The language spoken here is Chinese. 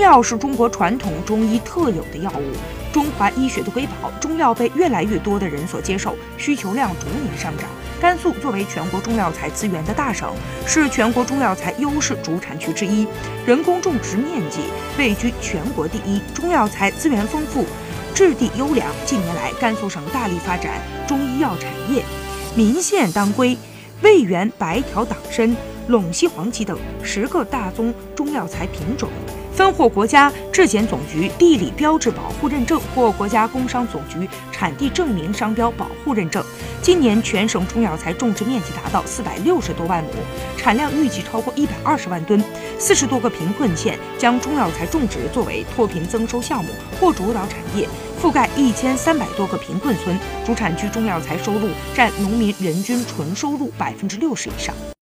中药是中国传统中医特有的药物，中华医学的瑰宝。中药被越来越多的人所接受，需求量逐年上涨。甘肃作为全国中药材资源的大省，是全国中药材优势主产区之一，人工种植面积位居全国第一，中药材资源丰富，质地优良。近年来，甘肃省大力发展中医药产业，岷县当归、味源白条党参、陇西黄芪等十个大宗中药材品种。分获国家质检总局地理标志保护认证或国家工商总局产地证明商标保护认证。今年全省中药材种植面积达到四百六十多万亩，产量预计超过一百二十万吨。四十多个贫困县将中药材种植作为脱贫增收项目或主导产业，覆盖一千三百多个贫困村。主产区中药材收入占农民人均纯收入百分之六十以上。